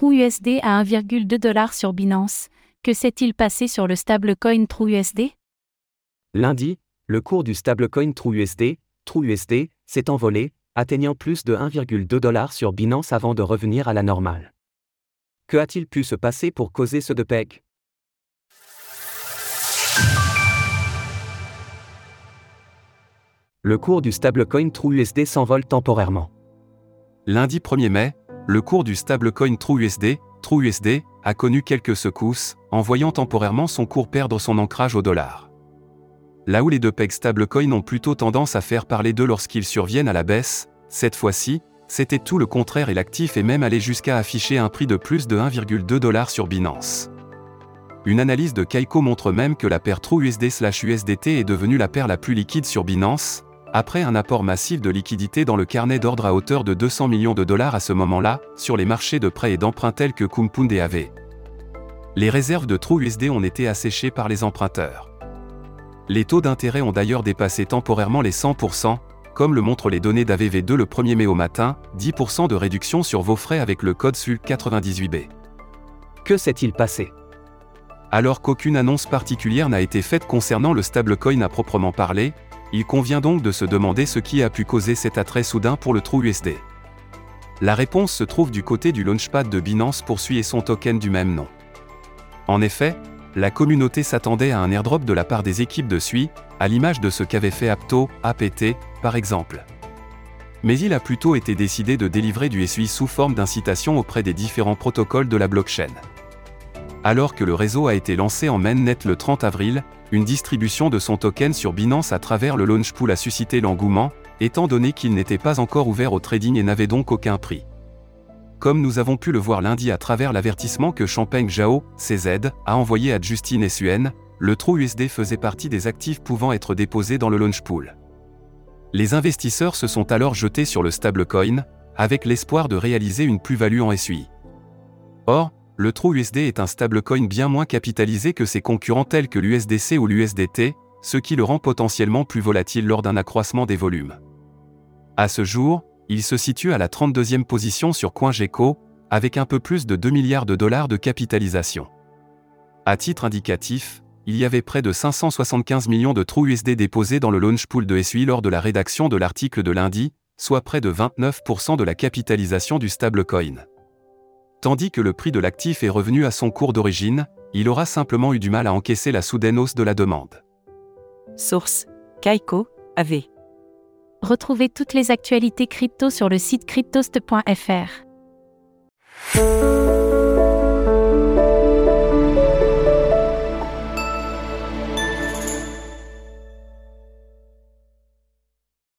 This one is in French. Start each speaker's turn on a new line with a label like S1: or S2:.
S1: TrueUSD à 1,2$ sur Binance. Que s'est-il passé sur le stablecoin TrueUSD
S2: Lundi, le cours du stablecoin TrueUSD, TrueUSD, s'est envolé, atteignant plus de 1,2$ sur Binance avant de revenir à la normale. Que a-t-il pu se passer pour causer ce de PEG? Le cours du stablecoin TrueUSD s'envole temporairement.
S3: Lundi 1er mai, le cours du stablecoin TrueUSD, TrueUSD, a connu quelques secousses, en voyant temporairement son cours perdre son ancrage au dollar. Là où les deux pegs stablecoin ont plutôt tendance à faire parler d'eux lorsqu'ils surviennent à la baisse, cette fois-ci, c'était tout le contraire et l'actif est même allé jusqu'à afficher un prix de plus de 1,2$ sur Binance. Une analyse de Kaiko montre même que la paire TrueUSD/USDT est devenue la paire la plus liquide sur Binance, après un apport massif de liquidités dans le carnet d'ordre à hauteur de 200 millions de dollars à ce moment-là, sur les marchés de prêts et d'emprunts tels que Kumpound et AV. Les réserves de TrueUSD ont été asséchées par les emprunteurs. Les taux d'intérêt ont d'ailleurs dépassé temporairement les 100%, comme le montrent les données d'AVV2 le 1er mai au matin, 10% de réduction sur vos frais avec le code SUL98B.
S2: Que s'est-il passé?
S3: Alors qu'aucune annonce particulière n'a été faite concernant le stablecoin à proprement parler, il convient donc de se demander ce qui a pu causer cet attrait soudain pour le trou USD. La réponse se trouve du côté du launchpad de Binance poursuit et son token du même nom. En effet, la communauté s'attendait à un airdrop de la part des équipes de SUI, à l'image de ce qu'avait fait Apto, APT, par exemple. Mais il a plutôt été décidé de délivrer du SUI sous forme d'incitation auprès des différents protocoles de la blockchain. Alors que le réseau a été lancé en mainnet le 30 avril, une distribution de son token sur Binance à travers le launch pool a suscité l'engouement, étant donné qu'il n'était pas encore ouvert au trading et n'avait donc aucun prix. Comme nous avons pu le voir lundi à travers l'avertissement que Champagne Jao, CZ, a envoyé à Justine SUN, le True USD faisait partie des actifs pouvant être déposés dans le launch pool. Les investisseurs se sont alors jetés sur le stablecoin, avec l'espoir de réaliser une plus-value en SUI. Or, le TrueUSD est un stablecoin bien moins capitalisé que ses concurrents tels que l'USDC ou l'USDT, ce qui le rend potentiellement plus volatile lors d'un accroissement des volumes. À ce jour, il se situe à la 32e position sur CoinGecko, avec un peu plus de 2 milliards de dollars de capitalisation. À titre indicatif, il y avait près de 575 millions de TrueUSD déposés dans le launch pool de SUI lors de la rédaction de l'article de lundi, soit près de 29% de la capitalisation du stablecoin. Tandis que le prix de l'actif est revenu à son cours d'origine, il aura simplement eu du mal à encaisser la soudaine hausse de la demande.
S4: Source Kaiko, AV.
S1: Retrouvez toutes les actualités crypto sur le site cryptost.fr.